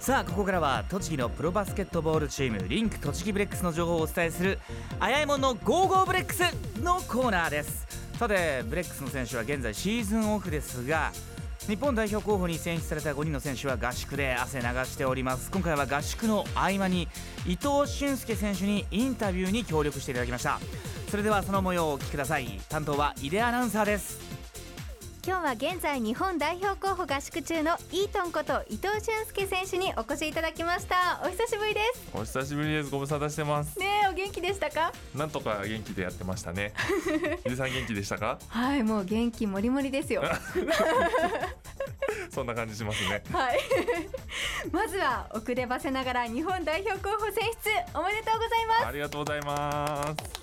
さあここからは栃木のプロバスケットボールチームリンク栃木ブレックスの情報をお伝えするあやえもんのゴーゴーブレックスのコーナーです。さてブレックスの選手は現在シーズンオフですが日本代表候補に選出された5人の選手は合宿で汗流しております。今回は合宿の合間に伊藤俊亮選手にインタビューに協力していただきました。それではその模様をお聞きください。担当は井出アナウンサーです。今日は現在日本代表候補合宿中のイートンこと伊藤俊介選手にお越しいただきました。お久しぶりです。お久しぶりです。ご無沙汰してます。ねお元気でしたか？なんとか元気でやってましたね。伊さん元気でしたか？はいもう元気もりもりですよ。そんな感じしますね。はい。まずは遅ればせながら日本代表候補選出おめでとうございます。ありがとうございます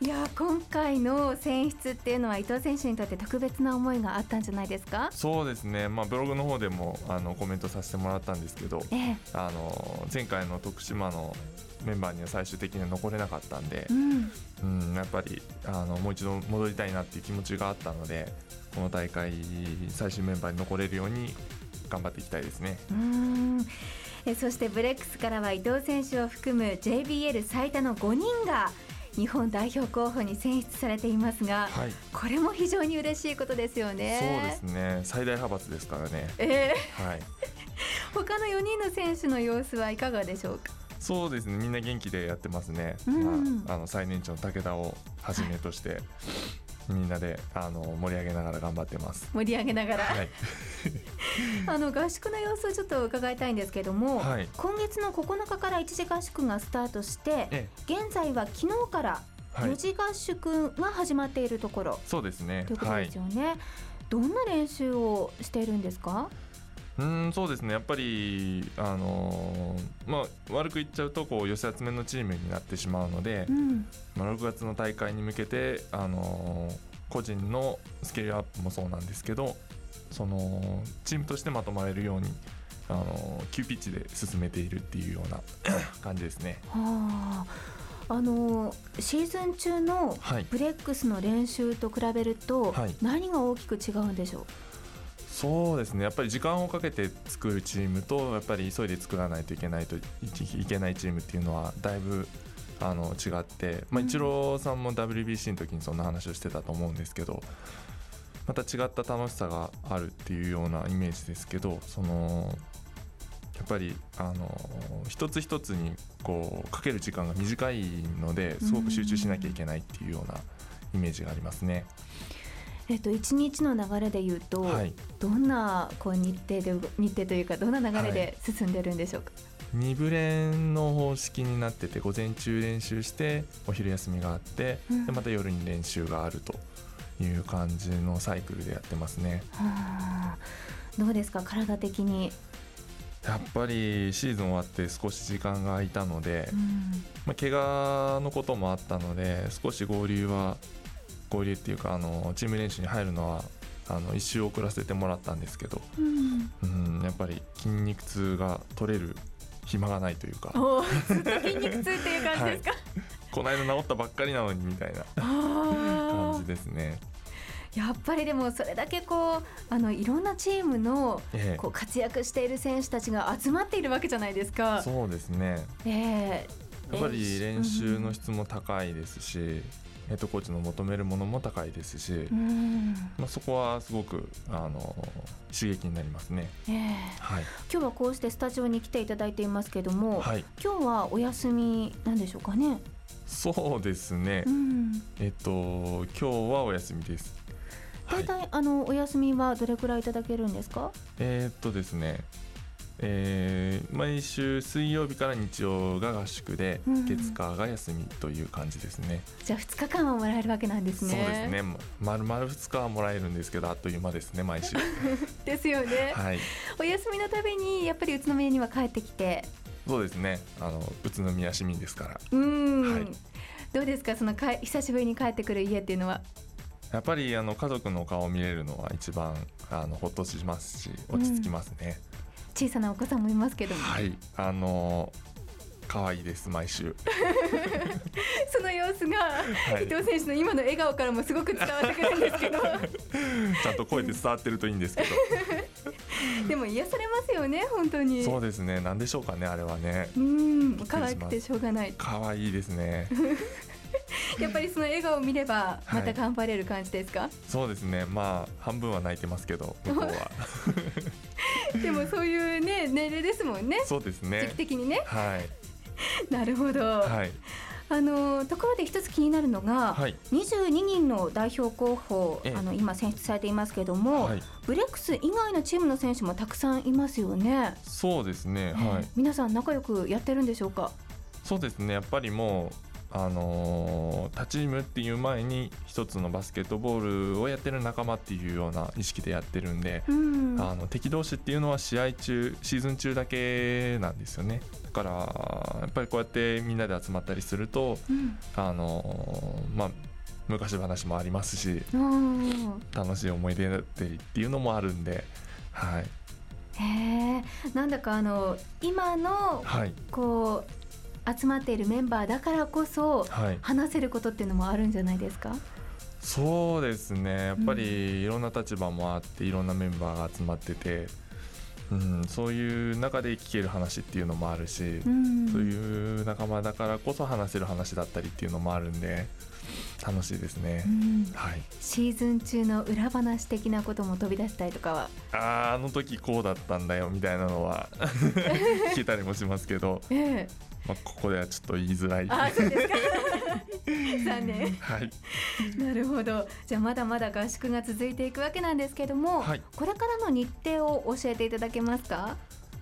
いや今回の選出っていうのは伊藤選手にとって特別な思いがあったんじゃないですか？そうですね、まあ、ブログの方でもあのコメントさせてもらったんですけど、ええ、あの前回の徳島のメンバーには最終的には残れなかったんで、うん、うん、やっぱりあのもう一度戻りたいなっていう気持ちがあったのでこの大会最終メンバーに残れるように頑張っていきたいですね。うん。えそしてブレックスからは伊藤選手を含む JBL 最多の5人が日本代表候補に選出されていますが、はい、これも非常に嬉しいことですよね。そうですね。最大派閥ですからね。えー、はい。他の4人の選手の様子はいかがでしょうか？そうですね。みんな元気でやってますね、うん、まあ、あの最年長の武田をはじめとして、みんなであの盛り上げながら頑張ってます。盛り上げながら、はい、あの合宿の様子をちょっと伺いたいんですけども、はい、今月の9日から一時合宿がスタートして現在は昨日から4次合宿が始まっているところ、はい、そうですね。ということですよね、どんな練習をしているんですか？うんそうですね。やっぱり、あのー、まあ、悪く言っちゃうとこう寄せ集めのチームになってしまうので、うん、まあ、6月の大会に向けて、あのー、個人のスキルアップもそうなんですけどそのチームとしてまとまれるように、あのー、急ピッチで進めているっていうような 感じですね。はあ。あのシーズン中のブレックスの練習と比べると、何が大きく違うんでしょう、そうですね。やっぱり時間をかけて作るチームとやっぱり急いで作らないといけないといけないチームっていうのはだいぶあの違って、まあ、イチローさんも WBC の時にそんな話をしてたと思うんですけどまた違った楽しさがあるっていうようなイメージですけどそのやっぱりあの一つ一つにこうかける時間が短いのですごく集中しなきゃいけないっていうようなイメージがありますね。えっと、一日の流れでいうと、はい、どんなこう日程で日程というかどんな流れで進んでるんでしょうか、はい、2部練の方式になってて午前中練習してお昼休みがあって、うん、でまた夜に練習があるという感じのサイクルでやってますね。はあ、どうですか？体的に。やっぱりシーズン終わって少し時間が空いたので、うん、まあ、怪我のこともあったので少し合流は合流っていうかあのチーム練習に入るのはあの1周遅らせてもらったんですけど、うん、うんやっぱり筋肉痛が取れる暇がないというか。ずっと筋肉痛っていう感じですか、はい、この間治ったばっかりなのにみたいな感じですね。やっぱりでもそれだけこうあのいろんなチームのこう活躍している選手たちが集まっているわけじゃないですか。そうですね、えー、やっぱり練習の質も高いですし、ヘッドコーチの求めるものも高いですし、まあ、そこはすごくあの刺激になりますね、えーはい、今日はこうしてスタジオに来ていただいていますけども、はい、今日はお休みなんでしょうかね？そうですね、うん、えっと今日はお休みです。大体、はい、あのお休みはどれくらいいただけるんですか？えー、っとですねえー、毎週水曜日から日曜が合宿で、うん、月火が休みという感じですね。じゃあ2日間はもらえるわけなんですね。そうですね。丸々2日はもらえるんですけどあっという間ですね毎週。ですよね、はい、お休みのたびにやっぱり宇都宮には帰ってきて。そうですね。あの宇都宮市民ですから。うん、はい、どうですかそのか久しぶりに帰ってくる家っていうのは？やっぱりあの家族の顔を見れるのは一番あのほっとしますし落ち着きますね、うん小さなお子さんもいますけども。はいあの可愛いです毎週。その様子が、はい、伊藤選手の今の笑顔からもすごく伝わってくるんですけど。ちゃんと声で伝わってるといいんですけど。でも癒されますよね本当に。そうですねなんでしょうかねあれはね。うん可愛くてしょうがない。可愛いですね。やっぱりその笑顔を見ればまた頑張れる感じですか、はい、そうですねまあ半分は泣いてますけど向こうは でもそういうね年齢ですもんね。そうですね。時期的にね。はい。なるほど、はい。あのところで一つ気になるのが、はい、22人の代表候補あの今選出されていますけれども、はい、ブレックス以外のチームの選手もたくさんいますよね。そうですね、はい、皆さん仲良くやってるんでしょうか？そうですね。やっぱりもうあの他チームっていう前に一つのバスケットボールをやってる仲間っていうような意識でやってるんで、うん、あの敵同士っていうのは試合中シーズン中だけなんですよね。だからやっぱりこうやってみんなで集まったりすると、うん、あのまあ昔話もありますし楽しい思い出だったりっていうのもあるんではい。へえなんだかあの今の、はい、こう集まっているメンバーだからこそ、話せることっていうのもあるんじゃないですか？そうですね。やっぱりいろんな立場もあっていろんなメンバーが集まってて、うん、そういう中で聞ける話っていうのもあるし、うん、そういう仲間だからこそ話せる話だったりっていうのもあるんで楽しいですね、うん、はい、シーズン中の裏話的なことも飛び出したりとかは？ああの時こうだったんだよみたいなのは 聞けたりもしますけど、ええまあ、ここではちょっと言いづらい。あそうですか。残念。はい。なるほど。じゃあまだまだ合宿が続いていくわけなんですけども、はい、これからの日程を教えていただけますか？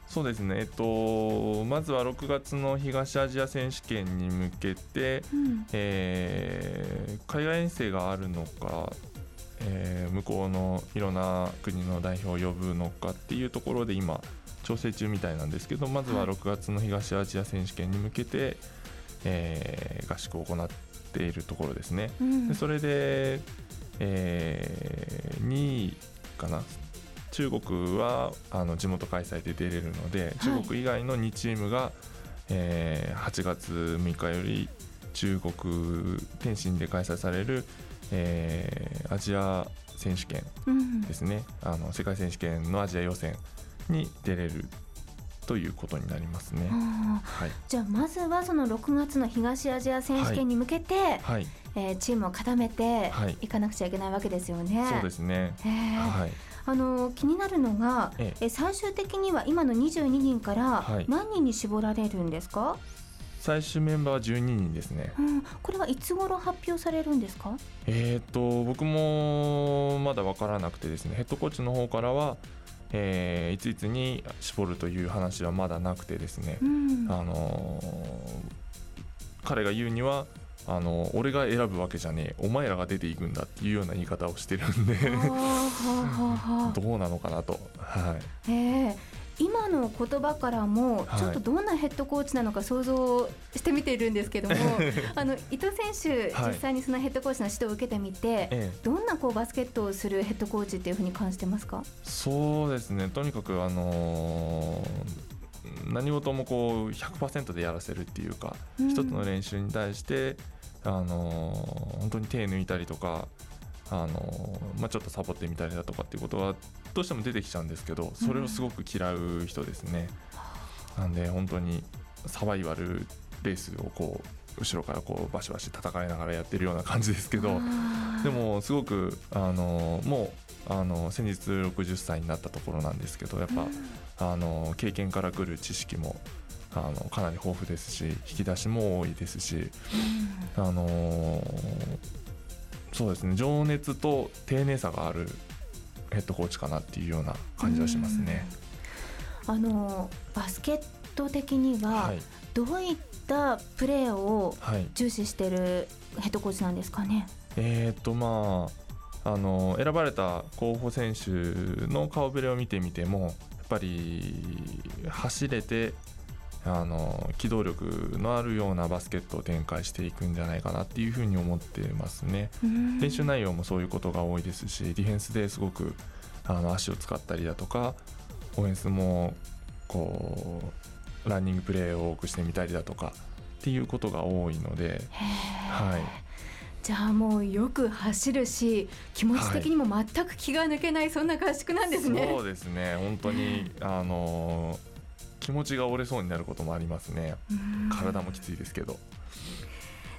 そうですね、えっと、まずは6月の東アジア選手権に向けて、うん、えー、海外遠征があるのか、えー、向こうのいろんな国の代表を呼ぶのかっていうところで今調整中みたいなんですけどまずは6月の東アジア選手権に向けて、えー、合宿を行っているところですね。うん、でそれで、えー、2位かな。中国はあの地元開催で出れるので、中国以外の2チームが、えー、8月6日より中国天津で開催される、えー、アジア選手権ですね、うん、あの世界選手権のアジア予選に出れるということになりますね。はい、じゃあまずはその6月の東アジア選手権に向けて、はい。はい、えー、チームを固めてい。かなくちゃいけないわけですよね。そうですね。はい。あの気になるのが、ええ。最終的には今の22人から何人に絞られるんですか、最終メンバーは12人ですね、うん、これはいつ頃発表されるんですか？えっ、と僕もまだ分からなくてですね。ヘッドコーチの方からはえー、いついつに絞るという話はまだなくてですね、うん、あのー、彼が言うにはあの俺が選ぶわけじゃねえ。お前らが出ていくんだっていうような言い方をしてるんで。どうなのかなと。はい、えー今の言葉からもちょっとどんなヘッドコーチなのか想像してみているんですけども、はい、あの伊藤選手、実際にそのヘッドコーチの指導を受けてみて、はい、どんなこうバスケットをするヘッドコーチっていうふうに感じてますか？そうですね。とにかくあのー、何事もこう100%でやらせるっていうか、うん、一つの練習に対してあのー、本当に手抜いたりとかあのまあ、ちょっとサボってみたりだとかっていうことはどうしても出てきちゃうんですけどそれをすごく嫌う人ですね。うん、なんで本当にサバイバルレースをこう後ろからこうバシバシ戦いながらやってるような感じですけどでもすごくあのもうあの先日60歳になったところなんですけどやっぱ、うん、あの経験からくる知識もあのかなり豊富ですし引き出しも多いですし、うん、あのそうですね情熱と丁寧さがあるヘッドコーチかなっていうような感じはしますね。あのバスケット的にはどういったプレーを重視しているヘッドコーチなんですかね？はい、えっ、ー、とまああの選ばれた候補選手の顔ぶれを見てみてもやっぱり走れてあの機動力のあるようなバスケットを展開していくんじゃないかなっていうふうに思ってますね。練習内容もそういうことが多いですしディフェンスですごくあの足を使ったりだとかオフェンスもこうランニングプレーを多くしてみたりだとかっていうことが多いので。はいじゃあもうよく走るし気持ち的にも全く気が抜けない、はい、そんな合宿なんですね。そうですね本当にあの気持ちが折れそうになることもありますね。体もきついですけど。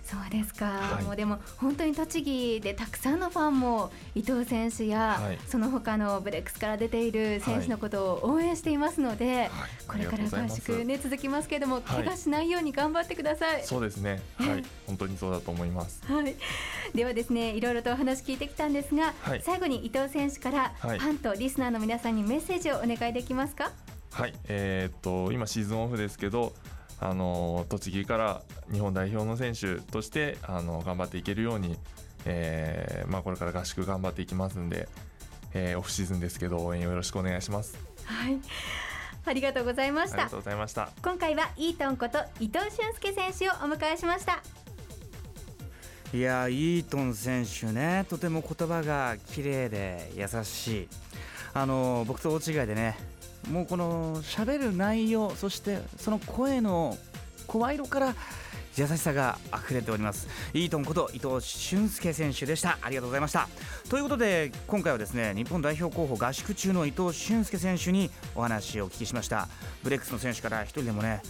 そうですか、はい、もうでも本当に栃木でたくさんのファンも伊藤選手や、はい、その他のブレックスから出ている選手のことを応援していますので、はい、これから合宿ね続きますけれども、怪我しないように頑張ってください。そうですね、はい、本当にそうだと思います。はい、ではですね、いろいろとお話聞いてきたんですが、最後に伊藤選手からファンとリスナーの皆さんにメッセージをお願いできますか？はい、えー、っと今シーズンオフですけど。あの栃木から日本代表の選手としてあの頑張っていけるように、えーまあ、これから合宿頑張っていきますんで、えー、オフシーズンですけど応援よろしくお願いします。はい。ありがとうございました。ありがとうございました。今回はイートンこと伊藤俊介選手をお迎えしました。いやイートン選手ねとても言葉が綺麗で優しい。あの僕と大違いでねもうこの喋る内容そしてその声の声色から優しさが溢れております。イートンこと伊藤俊介選手でした。ありがとうございました。ということで今回はですね日本代表候補合宿中の伊藤俊介選手にお話をお聞きしました。ブレックスの選手から一人でもね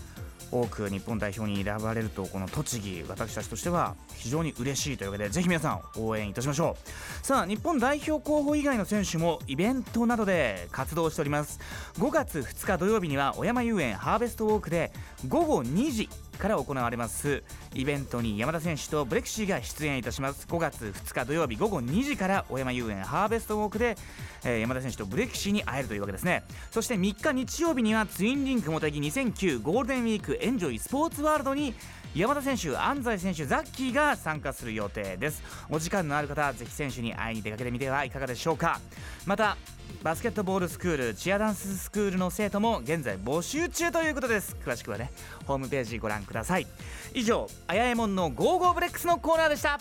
多く日本代表に選ばれるとこの栃木私たちとしては非常に嬉しいというわけでぜひ皆さん応援いたしましょう。さあ日本代表候補以外の選手もイベントなどで活動しております。5月2日土曜日には小山遊園ハーベストウォークで午後2時から行われます。イベントに山田選手とブレクシーが出演いたします。5月2日土曜日午後2時から小山遊園ハーベストウォークで、えー、山田選手とブレクシーに会えるというわけですね。そして3日日曜日にはツインリンクモテギ2009ゴールデンウィークエンジョイスポーツワールドに山田選手、安西選手、ザッキーが参加する予定です。お時間のある方ぜひ選手に会いに出かけてみてはいかがでしょうか。またバスケットボールスクールチアダンススクールの生徒も現在募集中ということです。詳しくはねホームページご覧ください。以上あやえもんのゴーゴーブレックスのコーナーでした。